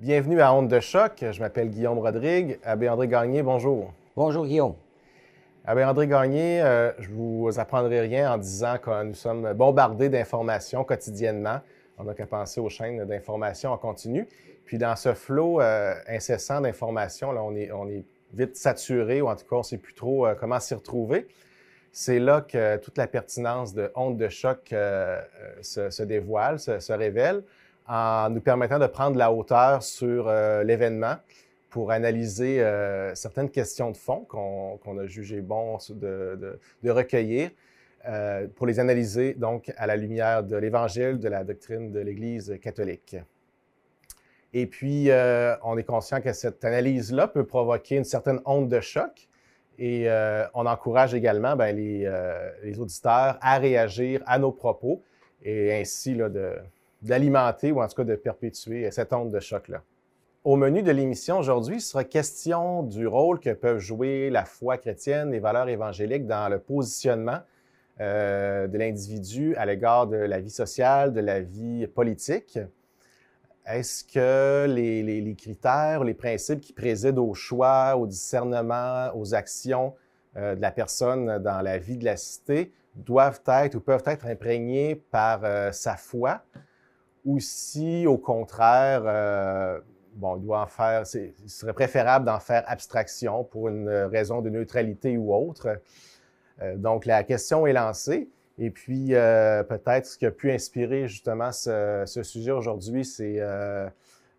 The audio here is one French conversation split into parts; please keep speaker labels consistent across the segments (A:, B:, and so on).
A: Bienvenue à Honte de choc. Je m'appelle Guillaume Rodrigue. Abbé André Gagné, bonjour.
B: Bonjour Guillaume.
A: Abbé André Gagné, euh, je vous apprendrai rien en disant que nous sommes bombardés d'informations quotidiennement. On n'a qu'à penser aux chaînes d'informations en continu. Puis dans ce flot euh, incessant d'informations, on est, on est vite saturé, ou en tout cas, on ne sait plus trop euh, comment s'y retrouver. C'est là que toute la pertinence de Honte de choc se, dévoile, se révèle en nous permettant de prendre la hauteur sur euh, l'événement pour analyser euh, certaines questions de fond qu'on a jugé bon de, recueillir, euh, pour les analyser donc à la lumière de l'Évangile, de la doctrine de l'Église catholique. Et puis, on est conscient que cette analyse-là peut provoquer une certaine onde de choc. Et on encourage également ben, les, les, auditeurs à réagir à nos propos et ainsi là, de, d'alimenter ou en tout cas de perpétuer cette onde de choc-là. Au menu de l'émission aujourd'hui, sera question du rôle que peuvent jouer la foi chrétienne, les valeurs évangéliques dans le positionnement euh, de l'individu à l'égard de la vie sociale, de la vie politique. Est-ce que les, les, critères, les principes qui président au choix, au discernement, aux actions euh, de la personne dans la vie de la cité doivent être ou peuvent être imprégnés par euh, sa foi? Ou si, au contraire, euh, bon, il doit en faire, il serait préférable d'en faire abstraction pour une raison de neutralité ou autre. Euh, donc, la question est lancée. Et puis, euh, peut-être ce qui a pu inspirer justement ce, sujet aujourd'hui, c'est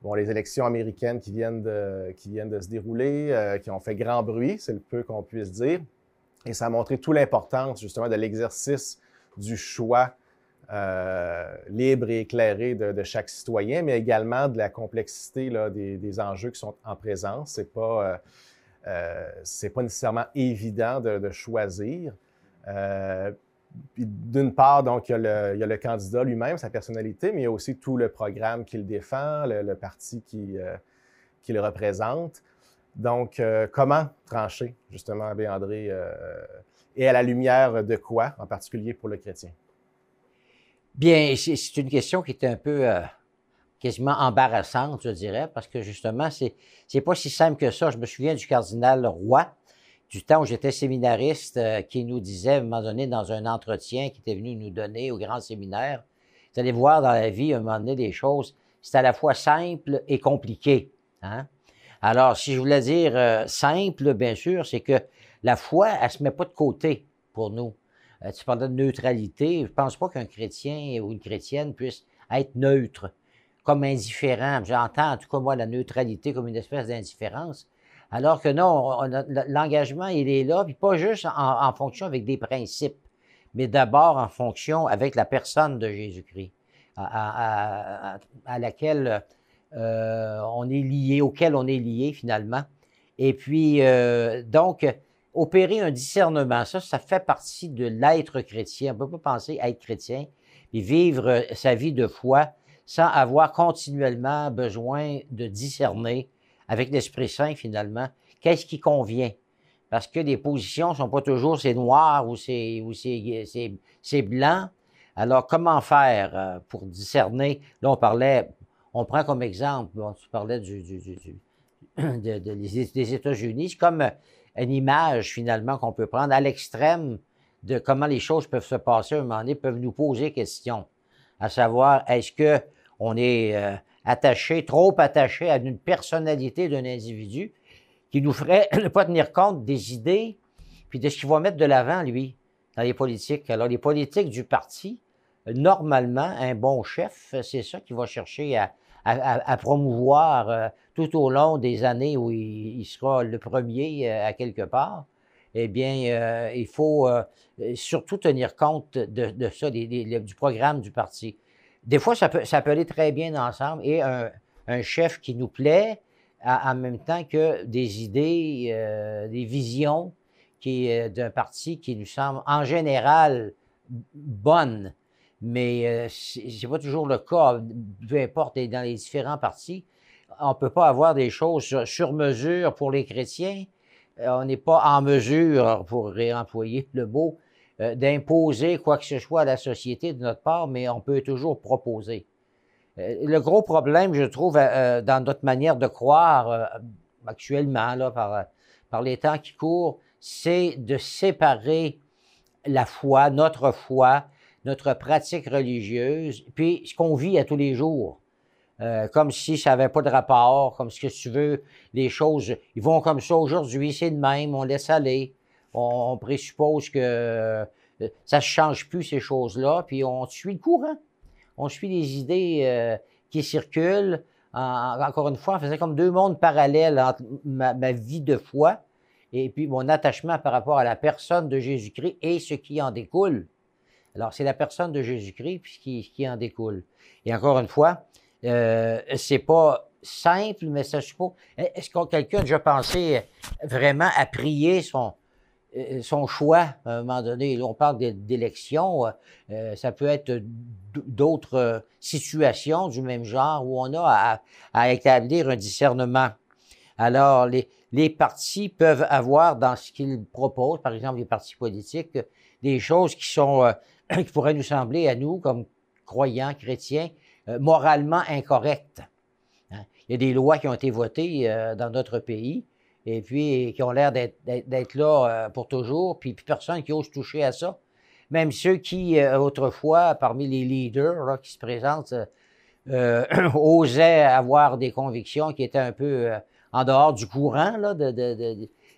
A: bon, les élections américaines qui viennent de, qui viennent de se dérouler, qui ont fait grand bruit, c'est le peu qu'on puisse dire. Et ça a montré toute l'importance justement de l'exercice du choix euh, libre et éclairé de, chaque citoyen, mais également de la complexité des, enjeux qui sont en présence. C'est pas euh, euh, pas nécessairement évident de, choisir. D'une part, donc, il y, a le, candidat lui-même, sa personnalité, mais il y a aussi tout le programme qu'il défend, le, parti qui, le représente. Donc, comment trancher, justement, André, et à la lumière de quoi, en particulier pour le chrétien?
B: Bien, c'est une question qui est un peu euh, quasiment embarrassante, je dirais, parce que justement, c'est c'est pas si simple que ça. Je me souviens du cardinal Roy, du temps où j'étais séminariste, euh, qui nous disait à un moment donné dans un entretien qui était venu nous donner au grand séminaire, vous allez voir dans la vie, à un moment donné, des choses, c'est à la fois simple et compliqué. Hein? Alors, si je voulais dire euh, simple, bien sûr, c'est que la foi, elle se met pas de côté pour nous. Euh, parlais de neutralité. Je ne pense pas qu'un chrétien ou une chrétienne puisse être neutre, comme indifférent. J'entends en tout cas moi la neutralité comme une espèce d'indifférence. Alors que non, l'engagement, il est là, puis pas juste en, fonction avec des principes, mais d'abord en fonction avec la personne de Jésus-Christ, à, laquelle euh, on est lié, auquel on est lié finalement. Et puis, euh, donc, opérer un discernement, ça, ça fait partie de l'être chrétien. On ne peut pas penser être chrétien et vivre euh, sa vie de foi sans avoir continuellement besoin de discerner avec l'Esprit Saint, finalement, qu'est-ce qui convient. Parce que les positions ne sont pas toujours c'est noir ou c'est, ou blanc. Alors, comment faire euh, pour discerner? Là, on parlait, on prend comme exemple, on du, du, des États-Unis, comme une image finalement qu'on peut prendre à l'extrême de comment les choses peuvent se passer à un moment donné, peuvent nous poser question, à savoir est-ce que on est euh, attaché, trop attaché à une personnalité d'un individu qui nous ferait ne pas tenir compte des idées puis de ce qu'il va mettre de l'avant lui dans les politiques? Alors les politiques du parti, normalement, un bon chef, c'est ça qui va chercher à, à, promouvoir euh, tout au long des années où il, sera le premier euh, à quelque part, eh bien, euh, il faut surtout tenir compte de, ça, du programme du parti. Des fois, ça peut, aller très bien ensemble et un, chef qui nous plaît, en même temps que des idées, des visions d'un parti qui nous semble en général bonnes mais euh, ce c'est pas toujours le cas, peu importe dans les différents partis. On ne peut pas avoir des choses sur mesure pour les chrétiens. Euh, on n'est pas en mesure, pour réemployer le mot, euh, d'imposer quoi que ce soit à la société de notre part, mais on peut toujours proposer. le gros problème, je trouve, dans notre manière de croire actuellement, là, par, par les temps qui courent, c'est de séparer la foi, notre foi, notre pratique religieuse, puis ce qu'on vit à tous les jours. Euh, comme si ça n'avait pas de rapport, comme ce que tu veux, les choses, ils vont comme ça aujourd'hui, c'est de même, on laisse aller. On, présuppose que euh, ça ne change plus, ces choses-là, puis on suit le courant. On suit les idées euh, qui circulent. encore une fois, on faisait comme deux mondes parallèles entre ma vie de foi et puis mon attachement par rapport à la personne de Jésus-Christ et ce qui en découle. Alors, c'est la personne de Jésus-Christ qui, qui en découle. Et encore une fois, euh, c'est pas simple, mais ça suppose. Est-ce que quelqu'un a déjà pensé vraiment à prier son, euh, son choix à un moment donné? on parle d'élections, euh, ça peut être d'autres situations du même genre où on a à, établir un discernement. Alors, les, les partis peuvent avoir dans ce qu'ils proposent, par exemple les partis politiques, des choses qui sont euh, qui pourraient nous sembler à nous comme croyants chrétiens euh, moralement incorrectes. Hein. Il y a des lois qui ont été votées euh, dans notre pays et puis qui ont l'air d'être là pour toujours, puis, personne qui ose toucher à ça. Même ceux qui autrefois, parmi les leaders qui se présentent, osaient avoir des convictions qui étaient un peu en dehors du courant, là,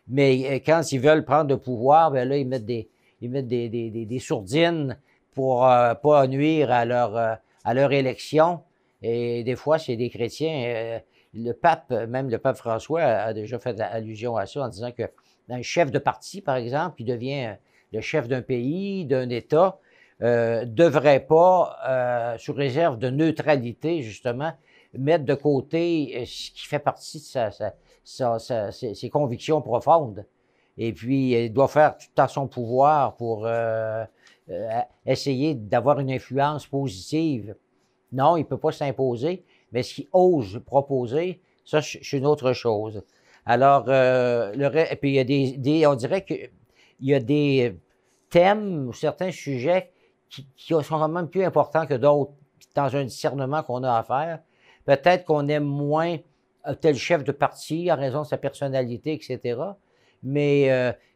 B: mais euh, quand ils veulent prendre le pouvoir, ben là, ils mettent des, ils mettent des, sourdines pour euh, pas nuire à leur, euh, à leur élection. Et des fois, c'est des chrétiens. le pape, même le pape François, a déjà fait allusion à ça en disant que un chef de parti, par exemple, qui devient le chef d'un pays, d'un État, euh, devrait pas, sous réserve de neutralité, justement, mettre de côté euh, ce qui fait partie de ses, convictions profondes. Et puis, il doit faire tout à son pouvoir pour euh, euh, essayer d'avoir une influence positive. Non, il ne peut pas s'imposer, mais ce qu'il ose proposer, ça, c'est une autre chose. Alors, et puis il y a des, des on dirait qu'il y a des thèmes ou certains sujets qui, qui sont quand même plus importants que d'autres dans un discernement qu'on a à faire. Peut-être qu'on aime moins tel chef de parti en raison de sa personnalité, etc. Mais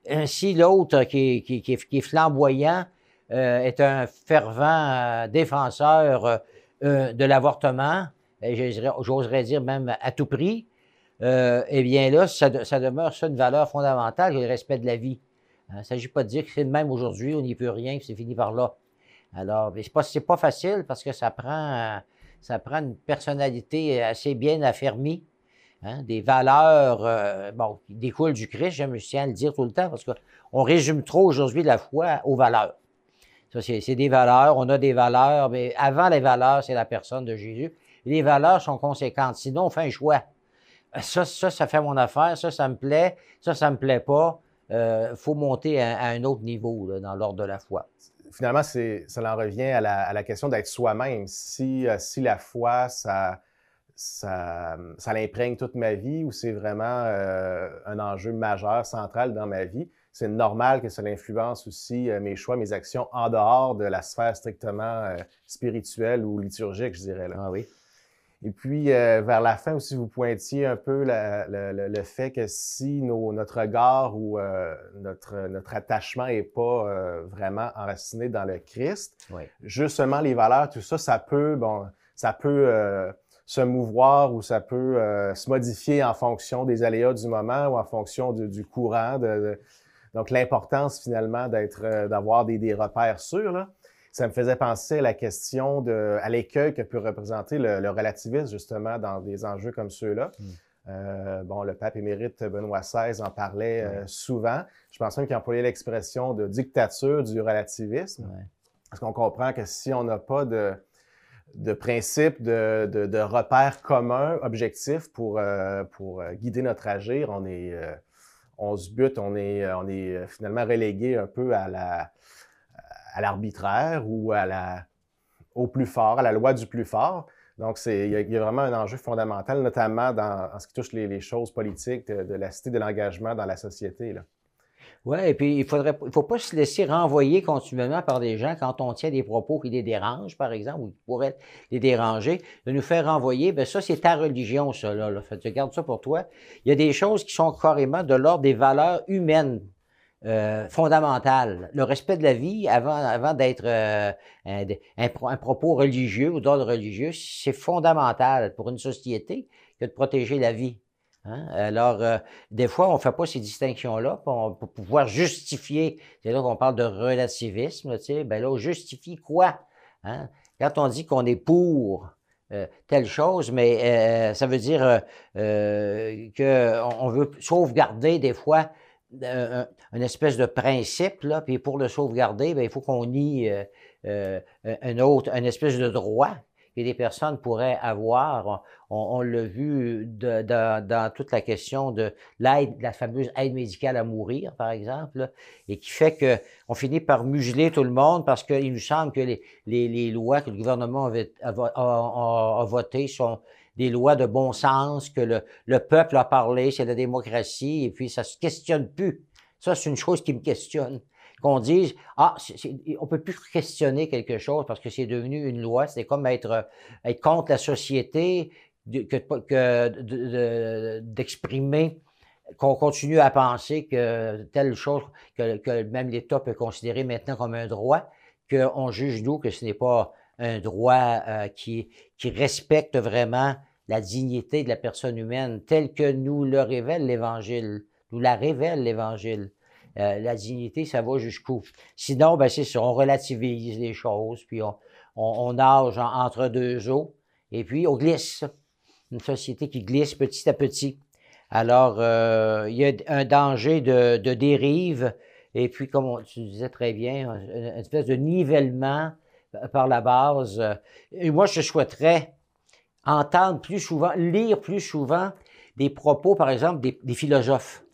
B: euh, si l'autre qui, est flamboyant euh, est un fervent euh, défenseur de l'avortement, j'oserais dire même à tout prix, eh bien là, ça, demeure ça une valeur fondamentale, le respect de la vie. Hein, il ne s'agit pas de dire que c'est le même aujourd'hui, on n'y peut rien, que c'est fini par là. Alors, c'est pas, pas facile parce que ça prend ça prend une personnalité assez bien affermie, hein, des valeurs euh, bon, qui découlent du Christ, je me tiens à le dire tout le temps, parce qu'on résume trop aujourd'hui la foi aux valeurs. Ça, c'est des valeurs, on a des valeurs, mais avant les valeurs, c'est la personne de Jésus. Les valeurs sont conséquentes, sinon on fait un choix. Ça, ça, ça fait mon affaire, ça, ça me plaît, ça, ça me plaît pas. Il euh, faut monter à, un autre niveau dans l'ordre de la foi
A: finalement, ça en revient à la, question d'être soi-même. Si, euh, si la foi, ça, ça, ça l'imprègne toute ma vie ou c'est vraiment euh, un enjeu majeur, central dans ma vie, c'est normal que ça influence aussi euh, mes choix, mes actions en dehors de la sphère strictement spirituelle ou liturgique, je dirais. Là.
B: Ah oui.
A: Et puis, euh, vers la fin aussi, vous pointiez un peu le fait que si notre regard ou euh, notre, notre attachement n'est pas euh, vraiment enraciné dans le Christ, justement les valeurs, tout ça, ça peut, bon, ça peut se mouvoir ou ça peut se modifier en fonction des aléas du moment ou en fonction du, courant. De, donc, l'importance finalement d'être, d'avoir des, des repères sûrs. Là ça me faisait penser à la question de, à l'écueil que peut représenter le, relativisme, justement, dans des enjeux comme ceux-là. Hmm. Euh, bon, le pape émérite Benoît XVI en parlait euh, souvent. Je pense même qu'il employait l'expression de dictature du relativisme. Parce qu'on comprend que si on n'a pas de, de principe, de, de, de repères communs, objectifs pour, euh, pour guider notre agir, on est, on se bute, on est, on est finalement relégué un peu à la, à l'arbitraire ou à la, au plus fort, à la loi du plus fort. Donc, il y, a vraiment un enjeu fondamental, notamment dans, en ce qui touche les, choses politiques, de, la cité de l'engagement dans la société. Là.
B: Oui, et puis il faudrait, il faut pas se laisser renvoyer continuellement par des gens quand on tient des propos qui les dérangent, par exemple, ou qui pourraient les déranger, de nous faire renvoyer, ben ça, c'est ta religion, ça, là. là. Fait, tu gardes ça pour toi. Il y a des choses qui sont carrément de l'ordre des valeurs humaines. Euh, fondamentales. Le respect de la vie avant, avant d'être euh, un, un, un, propos religieux ou d'ordre religieux, c'est fondamental pour une société que de protéger la vie. Hein? Alors, euh, des fois, on ne fait pas ces distinctions-là pour, pouvoir justifier. C'est là qu'on parle de relativisme. Tu sais, ben là, on justifie quoi? Hein? Quand on dit qu'on est pour euh, telle chose, mais euh, ça veut dire euh, qu'on veut sauvegarder des fois un, une espèce de principe, là, puis pour le sauvegarder, ben, il faut qu'on nie un autre, une espèce de droit que des personnes pourraient avoir. On, on l'a vu dans toute la question de l'aide, la fameuse aide médicale à mourir, par exemple, et qui fait que on finit par museler tout le monde parce qu'il nous semble que les, les, lois que le gouvernement a votées sont des lois de bon sens, que le, le peuple a parlé, c'est la démocratie, et puis ça se questionne plus. Ça, c'est une chose qui me questionne qu'on dise ah on peut plus questionner quelque chose parce que c'est devenu une loi. C'est comme être euh, être contre la société que, d'exprimer qu'on continue à penser que telle chose que, que même l'État peut considérer maintenant comme un droit, qu'on juge nous que ce n'est pas un droit euh, qui, qui respecte vraiment la dignité de la personne humaine telle que nous le révèle l'Évangile, nous la révèle l'Évangile. Euh, la dignité, ça va jusqu'où? Sinon, ben, c'est ça, on relativise les choses, puis on, on, on nage en, entre deux eaux, et puis on glisse. Une société qui glisse petit à petit. Alors, euh, il y a un danger de, de dérive, et puis, comme on, tu disais très bien, une espèce de nivellement par la base. Et moi, je souhaiterais entendre plus souvent, lire plus souvent des propos, par exemple, des, des philosophes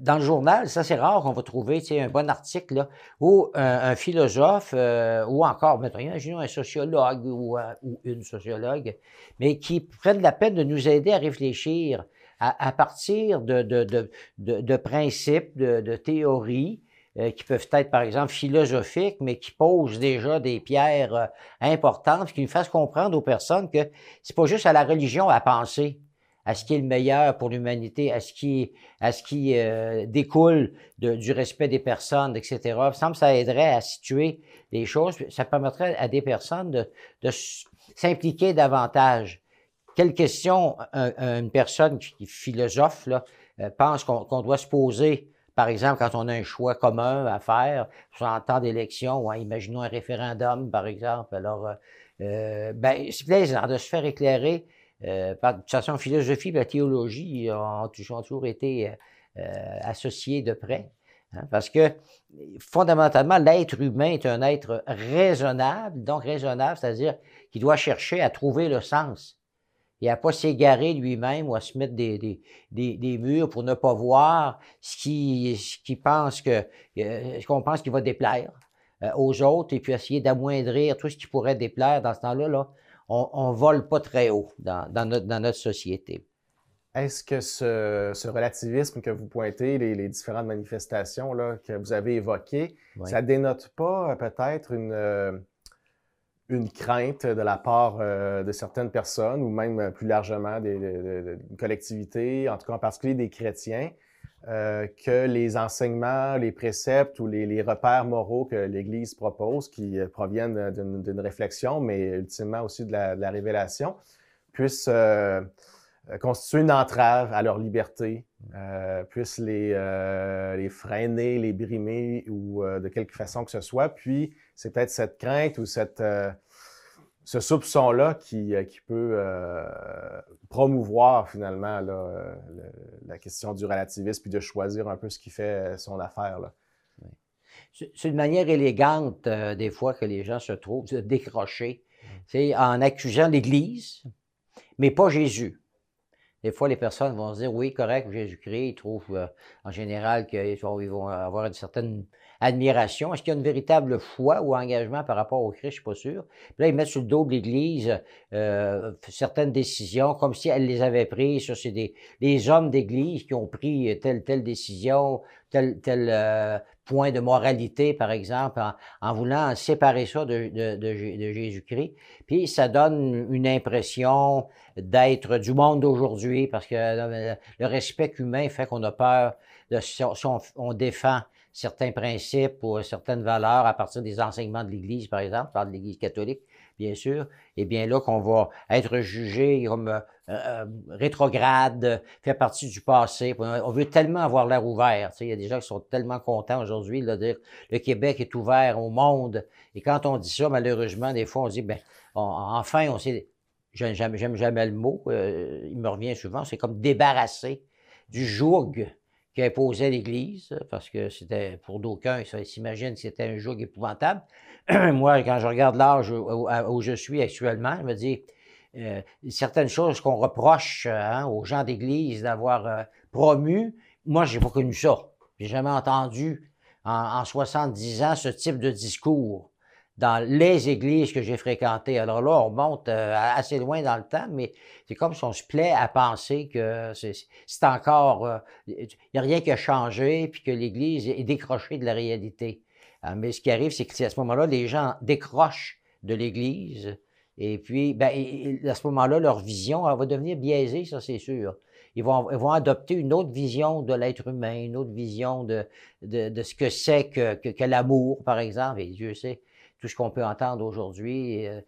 B: dans le journal, ça c'est rare qu'on va trouver un bon article là, où un, un philosophe euh, ou encore, mettons, imaginons un sociologue ou, euh, ou, une sociologue, mais qui prennent la peine de nous aider à réfléchir à, à partir de, de, de, de, principes, de, théories euh, qui peuvent être, par exemple, philosophiques, mais qui posent déjà des pierres euh, importantes, qui nous fassent comprendre aux personnes que c'est pas juste à la religion à penser à ce qui est le meilleur pour l'humanité, à ce qui, à ce qui euh, découle du respect des personnes, etc. Il me semble que ça aiderait à situer les choses. Ça permettrait à des personnes de, s'impliquer davantage. Quelle question un, une personne qui philosophe euh, pense qu'on qu doit se poser, par exemple, quand on a un choix commun à faire, en temps d'élection, ou imaginons un référendum, par exemple. Alors, euh, euh ben, c'est plaisant de se faire éclairer euh, par, de toute façon, philosophie et la théologie ont, toujours été euh, associés de près. Hein, parce que fondamentalement, l'être humain est un être raisonnable, donc raisonnable, c'est-à-dire qu'il doit chercher à trouver le sens et à pas s'égarer lui-même ou à se mettre des, des, des, des, murs pour ne pas voir ce qui, ce qui pense que, euh, ce qu'on pense qu'il va déplaire euh, aux autres et puis essayer d'amoindrir tout ce qui pourrait déplaire dans ce temps-là, là, on ne vole pas très haut dans, dans, notre, dans notre société.
A: Est-ce que ce, ce, relativisme que vous pointez, les, les différentes manifestations là, que vous avez évoquées, oui. ça dénote pas euh, peut-être une, euh, une crainte de la part euh, de certaines personnes ou même plus largement des, des, des collectivités, en tout cas en particulier des chrétiens, euh, que les enseignements, les préceptes ou les, repères moraux que l'Église propose, qui euh, proviennent d'une réflexion, mais ultimement aussi de la, révélation, puissent euh, constituer une entrave à leur liberté, euh, puissent les, euh, les freiner, les brimer ou de quelque façon que ce soit. Puis, c'est peut-être cette crainte ou cette ce soupçon-là qui, qui peut euh, promouvoir finalement là, le, la question du relativisme puis de choisir un peu ce qui fait son affaire. Là.
B: C'est une manière élégante, euh, des fois, que les gens se trouvent de décrocher, mmh. en accusant l'Église, mais pas Jésus. Des fois, les personnes vont se dire, oui, correct, Jésus-Christ, ils trouvent euh, en général qu'ils vont avoir une certaine admiration. Est-ce qu'il y a une véritable foi ou engagement par rapport au Christ? Je ne suis pas sûr. Là, ils mettent sur le dos de l'Église euh, certaines décisions comme si elle les avait prises. Ça, c'est des les hommes d'Église qui ont pris telle, telle décision, tel, tel euh, point de moralité, par exemple, en, voulant séparer ça de, de, de, Jésus-Christ. Puis ça donne une impression d'être du monde d'aujourd'hui, parce que euh, le respect humain fait qu'on a peur de si on, défend certains principes ou certaines valeurs à partir des enseignements de l'Église, par exemple, par de l'Église catholique, bien sûr, et bien là qu'on va être jugé comme euh, euh, rétrograde, fait partie du passé. On veut tellement avoir l'air ouvert. Il y a des gens qui sont tellement contents aujourd'hui de dire le Québec est ouvert au monde. Et quand on dit ça, malheureusement, des fois, on dit, ben, enfin, on sait, j'aime jamais le mot, euh, il me revient souvent, c'est comme débarrasser du joug qui imposait l'Église, parce que c'était, pour d'aucuns, ils s'imaginent que c'était un joug épouvantable. Moi, quand je regarde l'âge où, je suis actuellement, je me dis, euh, certaines choses qu'on reproche hein, aux gens d'Église d'avoir euh, promu, moi, j'ai pas connu ça. J'ai jamais entendu en, en, 70 ans ce type de discours dans les églises que j'ai fréquentées. Alors là, on monte euh, assez loin dans le temps, mais c'est comme si on se plaît à penser que c'est encore... Il euh, n'y a rien qui a changé, puis que l'Église est décrochée de la réalité. Euh, mais ce qui arrive, c'est qu'à ce moment-là, les gens décrochent de l'Église, et puis, ben, à ce moment-là, leur vision va devenir biaisée, ça c'est sûr. Ils vont, ils vont, adopter une autre vision de l'être humain, une autre vision de, de, de ce que c'est que, que, que l'amour, par exemple, et Dieu sait tout ce qu'on peut entendre aujourd'hui, euh,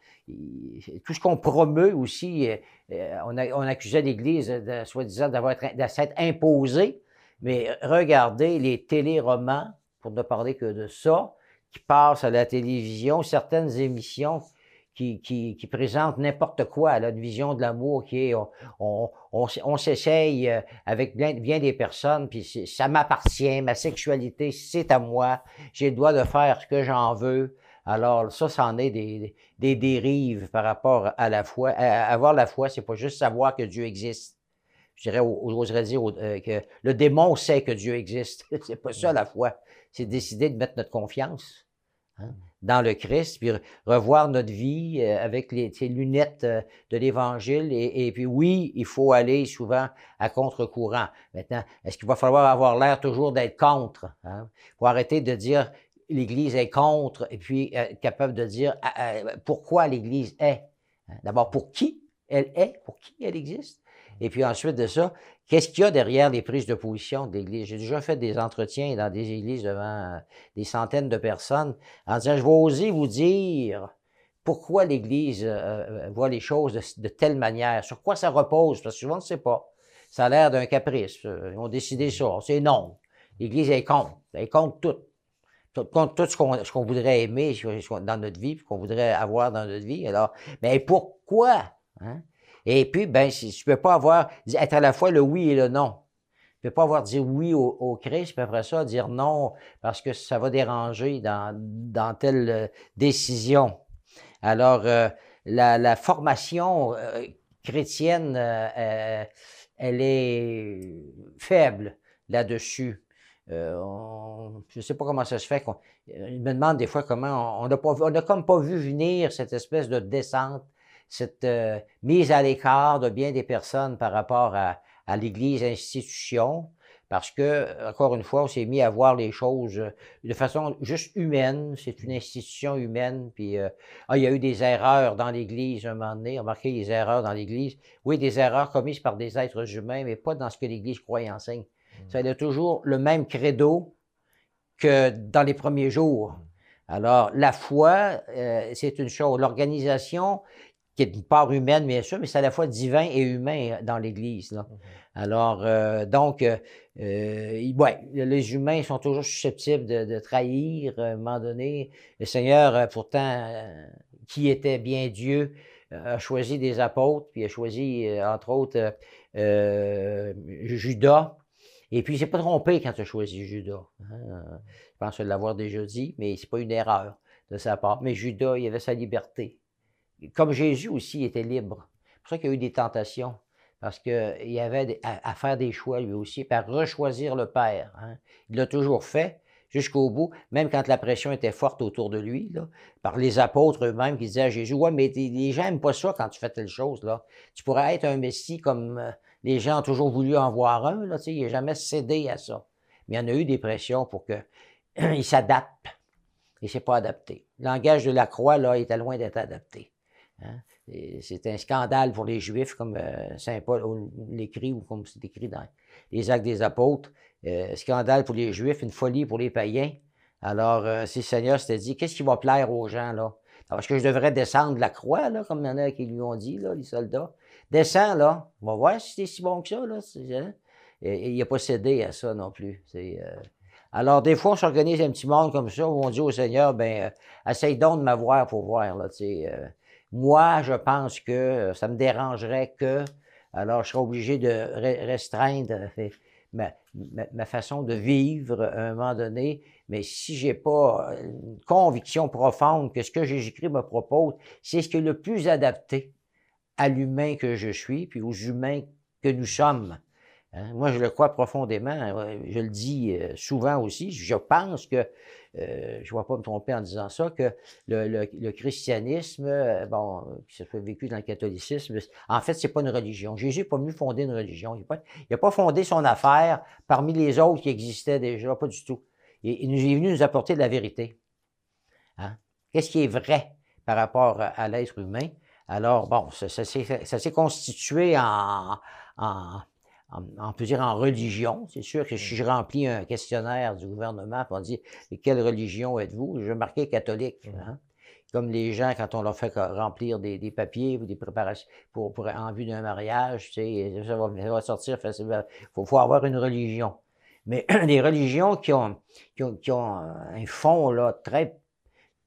B: tout ce qu'on promeut aussi. Euh, euh, on, accusait l'Église, de, soi-disant, d'avoir de s'être imposée, mais regardez les téléromans, pour ne parler que de ça, qui passent à la télévision, certaines émissions qui, présentent n'importe quoi, une vision de l'amour qui est, on, s'essaye avec bien, des personnes, puis ça m'appartient, ma sexualité, c'est à moi, j'ai le droit de faire ce que j'en veux. Alors, ça, c'en est des, des, dérives par rapport à la foi. avoir la foi, c'est pas juste savoir que Dieu existe. Je dirais, j'oserais dire euh, que le démon sait que Dieu existe. c'est pas ça la foi. C'est décider de mettre notre confiance hein, dans le Christ, puis revoir notre vie euh, avec les, lunettes euh, de l'Évangile. Et, puis oui, il faut aller souvent à contre-courant. Maintenant, est-ce qu'il va falloir avoir l'air toujours d'être contre? Hein? Faut arrêter de dire l'Église est contre, et puis euh, capable de dire ah, ah, pourquoi l'Église est. Hein, d'abord, pour qui elle est, pour qui elle existe? Et puis ensuite de ça, qu'est-ce qu'il y a derrière les prises de position de l'Église? J'ai déjà fait des entretiens dans des églises devant euh, des centaines de personnes en disant, je vais oser vous dire pourquoi l'Église euh, voit les choses de, telle manière, sur quoi ça repose, parce que souvent on ne sait pas. Ça a l'air d'un caprice. Ils ont décidé ça. C'est non. L'Église est contre. Elle est contre tout tout, ce qu'on voudrait aimer dans notre vie, qu'on voudrait avoir dans notre vie. Alors, mais pourquoi? Hein? Et puis, ben, si, tu peux pas avoir, être à la fois le oui et le non. Tu peux pas avoir dire oui au, Christ, puis après ça, dire non parce que ça va déranger dans, dans telle euh, décision. Alors, euh, la, formation euh, chrétienne, elle est faible là-dessus. Euh, je ne sais pas comment ça se fait. Qu'on, il me demande des fois comment on n'a on a comme pas vu venir cette espèce de descente, cette euh, mise à l'écart de bien des personnes par rapport à, à l'Église institution, parce que encore une fois, on s'est mis à voir les choses de façon juste humaine. C'est une institution humaine. Puis euh, ah, il y a eu des erreurs dans l'Église un moment donné. Remarquez les erreurs dans l'Église. Oui, des erreurs commises par des êtres humains, mais pas dans ce que l'Église croit et enseigne. Ça a toujours le même credo que dans les premiers jours. Alors, la foi, euh, c'est une chose. L'organisation, qui est une part humaine, bien sûr, mais c'est à la fois divin et humain dans l'Église. Mm-hmm. Alors, euh, donc, euh, ouais, les humains sont toujours susceptibles de, trahir à un moment donné. Le Seigneur, pourtant, qui était bien Dieu, a choisi des apôtres, puis a choisi, entre autres, Judas, et puis, il s'est pas trompé quand il a choisi Judas. Hein. Je pense l'avoir déjà dit, mais c'est pas une erreur de sa part. Mais Judas, il avait sa liberté. Comme Jésus aussi était libre. C'est pour ça qu'il y a eu des tentations. Parce qu'il avait à, faire des choix lui aussi, à rechoisir le Père. Hein. Il l'a toujours fait jusqu'au bout, même quand la pression était forte autour de lui, par les apôtres eux-mêmes qui disaient à Jésus, ouais, mais les gens n'aiment pas ça quand tu fais telle chose, là. Tu pourrais être un Messie comme euh, les gens ont toujours voulu en voir un, là, il n'a jamais cédé à ça. Mais il y en a eu des pressions pour qu'il s'adapte. Il ne s'est pas adapté. Le langage de la croix, là, était loin d'être adapté. Hein. C'est un scandale pour les Juifs, comme euh, Saint Paul l'écrit, ou comme c'est écrit dans les Actes des Apôtres. Euh, scandale pour les Juifs, une folie pour les païens. Alors, euh, si le Seigneur s'était dit, qu'est-ce qui va plaire aux gens, là? Que je devrais descendre la croix, là, comme il y en a qui lui ont dit, là, les soldats. Descends, là. On va voir si c'est si bon que ça, là. Hein. Il n'a pas cédé à ça non plus. Alors, des fois, on s'organise un petit monde comme ça où on dit au Seigneur, ben, essaye donc de m'avoir pour voir, là, sais. Moi, je pense que ça me dérangerait que, alors je serais obligé de restreindre euh, ma, façon de vivre à un moment donné, mais si j'ai pas une conviction profonde que ce que Jésus-Christ me propose, c'est ce qui est le plus adapté à l'humain que je suis, puis aux humains que nous sommes. Hein. Moi, je le crois profondément. Je le dis euh, souvent aussi. Je pense que euh, je ne vais pas me tromper en disant ça, que le, christianisme, euh, bon, qui se fait vécu dans le catholicisme, en fait, c'est pas une religion. Jésus n'est pas venu fonder une religion. Il n'a pas, fondé son affaire parmi les autres qui existaient déjà, pas du tout. Il, est venu nous apporter de la vérité. Hein? Qu'est-ce qui est vrai par rapport à l'être humain? Alors, bon, ça, s'est constitué en on peut dire en religion. C'est sûr que si je remplis un questionnaire du gouvernement, on dit quelle religion êtes-vous, je vais marquer catholique. Hein. Comme les gens, quand on leur fait remplir des, papiers ou des préparations pour, pour en vue d'un mariage, tu sais, ça, va, sortir facilement. Il faut, avoir une religion. Mais les religions qui ont, qui ont, un fond là, très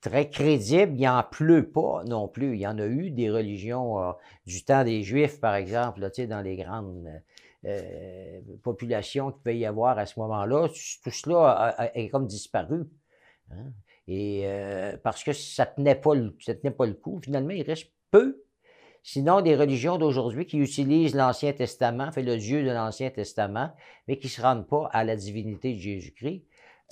B: très crédible, il en pleut pas non plus. Il y en a eu des religions euh, du temps des Juifs, par exemple, dans les grandes euh, population qu'il peut y avoir à ce moment-là, tout cela est comme disparu. Hein. Et euh, parce que ça ne tenait, pas le, le coup, finalement, il reste peu. Sinon, des religions d'aujourd'hui qui utilisent l'Ancien Testament, fait le Dieu de l'Ancien Testament, mais qui ne se rendent pas à la divinité de Jésus-Christ.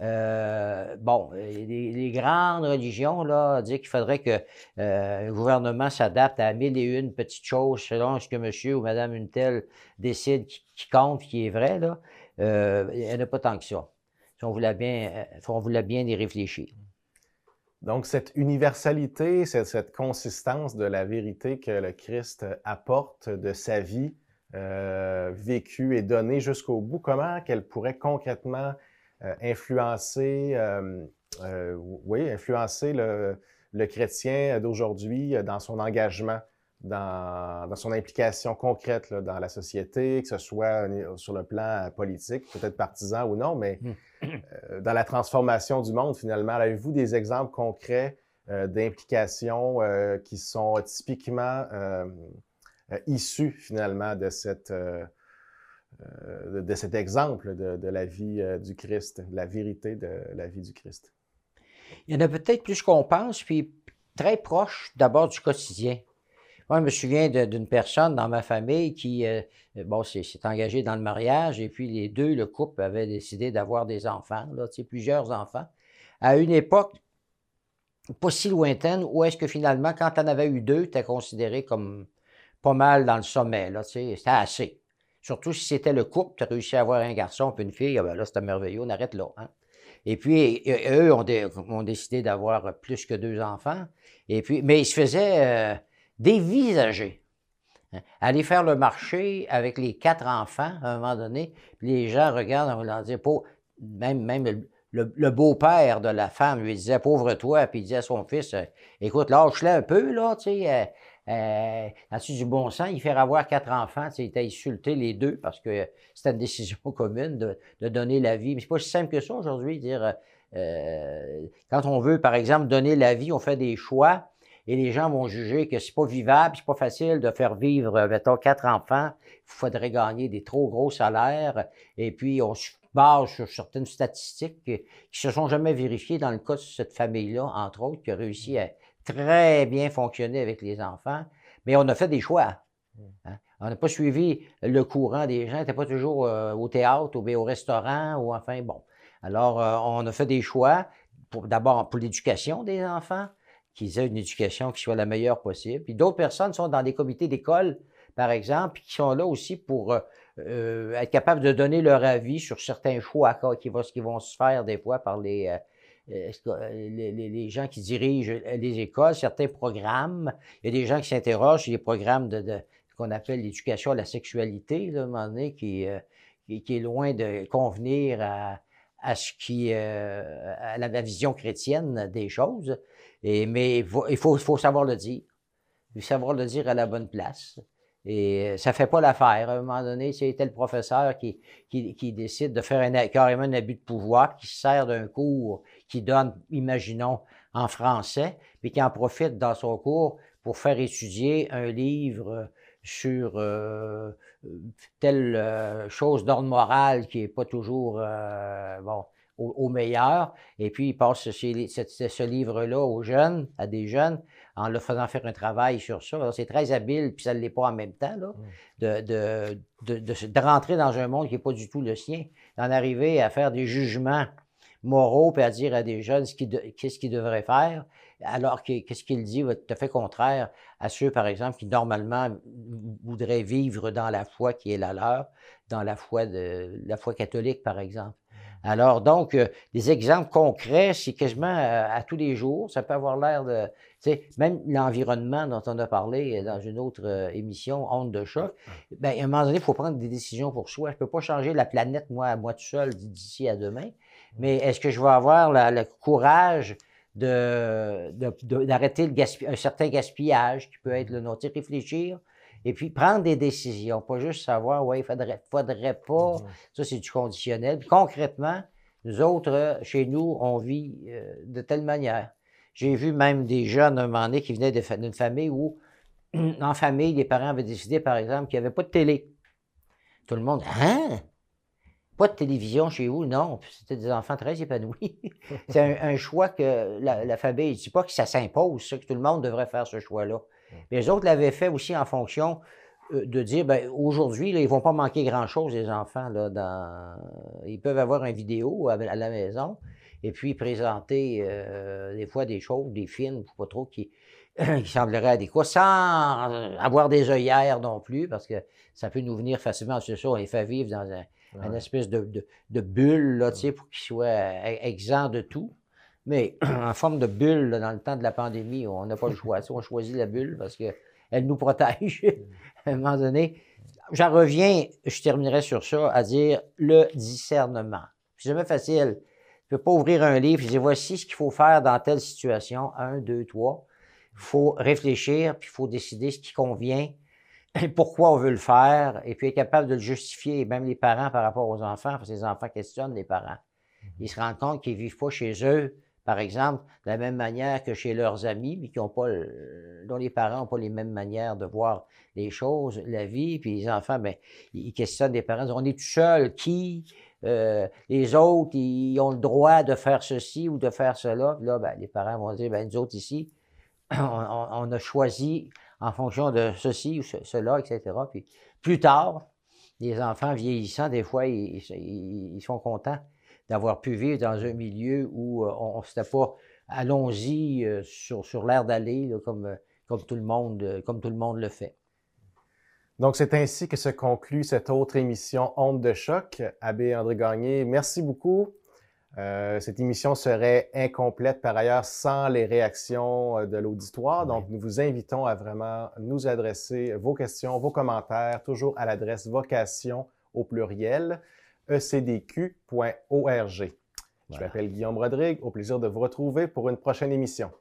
B: Euh, bon, les, grandes religions, là, dire qu'il faudrait que euh, le gouvernement s'adapte à mille et une petites choses selon ce que monsieur ou madame une telle décide qui, compte, qui est vrai, là, euh, il n'y en a pas tant que ça. On voulait bien, on voulait bien y réfléchir.
A: Donc, cette universalité, cette, consistance de la vérité que le Christ apporte de sa vie vécue et donnée jusqu'au bout, comment qu'elle pourrait concrètement euh, influencer, euh, euh, oui, influencer le, chrétien d'aujourd'hui dans son engagement, dans, son implication concrète dans la société, que ce soit sur le plan politique, peut-être partisan ou non, mais mmh. dans la transformation du monde finalement. Avez-vous des exemples concrets d'implications qui sont typiquement issus finalement de cette euh, de, cet exemple de, la vie euh, du Christ, de la vérité de la vie du Christ.
B: Il y en a peut-être plus qu'on pense, puis très proche d'abord du quotidien. Moi, je me souviens d'une personne dans ma famille qui, euh, bon, s'est engagée dans le mariage, et puis les deux, le couple, avait décidé d'avoir des enfants, là, plusieurs enfants, à une époque pas si lointaine, où est-ce que finalement, quand tu en avais eu deux, tu considéré comme pas mal dans le sommet, c'était assez. Surtout si c'était le couple, tu as réussi à avoir un garçon et une fille, ah ben là, c'était merveilleux, on arrête là. Hein. Et puis, eux ont, décidé d'avoir plus que deux enfants. Puis, mais ils se faisaient euh, dévisager. Hein. Aller faire le marché avec les quatre enfants à un moment donné, puis les gens regardent, on leur dit, même, même le, beau-père de la femme lui disait, pauvre toi, puis il disait à son fils, euh, écoute, lâche-le un peu, là, tu sais, euh, euh, du bon sens, il fait avoir quatre enfants. Il t'a insulté les deux parce que c'était une décision commune de, donner la vie. Mais c'est pas si simple que ça aujourd'hui. Dire euh, quand on veut, par exemple, donner la vie, on fait des choix et les gens vont juger que c'est pas vivable, c'est pas facile de faire vivre, mettons, quatre enfants. Il faudrait gagner des trop gros salaires. Et puis, on se base sur certaines statistiques qui se sont jamais vérifiées dans le cas de cette famille-là, entre autres, qui a réussi à très bien fonctionné avec les enfants, mais on a fait des choix. Mmh. Hein. On n'a pas suivi le courant des gens, n'était pas toujours euh, au théâtre ou au restaurant ou enfin bon. Alors, euh, on a fait des choix, d'abord pour l'éducation des enfants, qu'ils aient une éducation qui soit la meilleure possible. Puis d'autres personnes sont dans des comités d'école, par exemple, qui sont là aussi pour euh, être capables de donner leur avis sur certains choix qui vont, qui vont se faire des fois par les, les, gens qui dirigent les écoles, certains programmes. Il y a des gens qui s'interrogent sur les programmes de, qu'on appelle l'éducation à la sexualité, à un moment donné, qui, qui, est loin de convenir à, à ce qui euh, à la, vision chrétienne des choses. Et, mais il faut, faut, savoir le dire. Savoir le dire à la bonne place. Et ça fait pas l'affaire. À un moment donné, c'est tel professeur qui, qui, qui, décide de faire un, carrément un abus de pouvoir, qui se sert d'un cours qui donne, imaginons, en français, puis qui en profite dans son cours pour faire étudier un livre sur euh, telle euh, chose d'ordre moral qui n'est pas toujours euh, bon, au, meilleur. Et puis, il passe ce, ce, livre-là aux jeunes, à des jeunes, en leur faisant faire un travail sur ça. C'est très habile, puis ça ne l'est pas en même temps, là, mmh. de, de, de, de, rentrer dans un monde qui n'est pas du tout le sien, d'en arriver à faire des jugements moraux, puis à dire à des jeunes qu'est-ce qu'ils devraient faire, alors qu'est-ce qu'il dit? Va tout à fait contraire à ceux, par exemple, qui normalement voudraient vivre dans la foi qui est la leur, dans la foi de la foi catholique, par exemple. Alors, donc, euh, des exemples concrets, c'est quasiment euh, à, tous les jours. Ça peut avoir l'air de. Tu sais, même l'environnement dont on a parlé dans une autre euh, émission, Onde de choc, bien, à un moment donné, il faut prendre des décisions pour soi. Je ne peux pas changer la planète, moi, à moi tout seul, d'ici à demain. Mais est-ce que je vais avoir le courage d'arrêter de, un certain gaspillage qui peut être le nôtre, réfléchir et puis prendre des décisions, pas juste savoir, ouais, il faudrait, faudrait pas, ça c'est du conditionnel. concrètement, nous autres, chez nous, on vit euh, de telle manière. J'ai vu même des jeunes, un moment donné, qui venaient d'une famille où, en famille, les parents avaient décidé, par exemple, qu'il n'y avait pas de télé. Tout le monde, hein? Pas de télévision chez vous, non. C'était des enfants très épanouis. c'est un, choix que la, famille, je ne dis pas que ça s'impose, que tout le monde devrait faire ce choix-là. Mais les autres l'avaient fait aussi en fonction euh, de dire, ben, aujourd'hui, ils ne vont pas manquer grand-chose, les enfants. Là, dans... Ils peuvent avoir une vidéo à, la maison et puis présenter euh, des fois des choses, des films, pas trop, qui, qui sembleraient adéquats, sans avoir des œillères non plus, parce que ça peut nous venir facilement, c'est ça, on les fait vivre dans un une espèce de, de, bulle, là, tu sais, pour qu'il soit e, exempt de tout. Mais en forme de bulle, dans le temps de la pandémie, on n'a pas le choix. On choisit la bulle parce qu'elle nous protège à un moment donné. J'en reviens, je terminerai sur ça, à dire le discernement. C'est jamais facile. Je ne peux pas ouvrir un livre et dire voici ce qu'il faut faire dans telle situation. Un, deux, trois. Il faut réfléchir, puis il faut décider ce qui convient pourquoi on veut le faire, et puis être capable de le justifier, même les parents par rapport aux enfants, parce que les enfants questionnent les parents. Ils se rendent compte qu'ils ne vivent pas chez eux, par exemple, de la même manière que chez leurs amis, qui pas, dont les parents n'ont pas les mêmes manières de voir les choses, la vie, puis les enfants, ben, ils questionnent les parents, on est tout seul, qui, euh, les autres, ils ont le droit de faire ceci ou de faire cela, puis là, ben, les parents vont dire, ben, nous autres ici, on a choisi en fonction de ceci ou cela, etc. Puis plus tard, les enfants vieillissant, des fois, ils, sont contents d'avoir pu vivre dans un milieu où euh, on ne s'était pas allons-y euh, sur, sur l'air d'aller comme, euh, comme, tout le monde, comme tout le monde le fait.
A: Donc, c'est ainsi que se conclut cette autre émission Honte de choc. Abbé André Gagné, merci beaucoup. Euh, cette émission serait incomplète par ailleurs sans les réactions de l'auditoire. Donc, nous vous invitons à vraiment nous adresser vos questions, vos commentaires, toujours à l'adresse vocation au pluriel ecdq.org. Je m'appelle Guillaume Rodrigue. Au plaisir de vous retrouver pour une prochaine émission.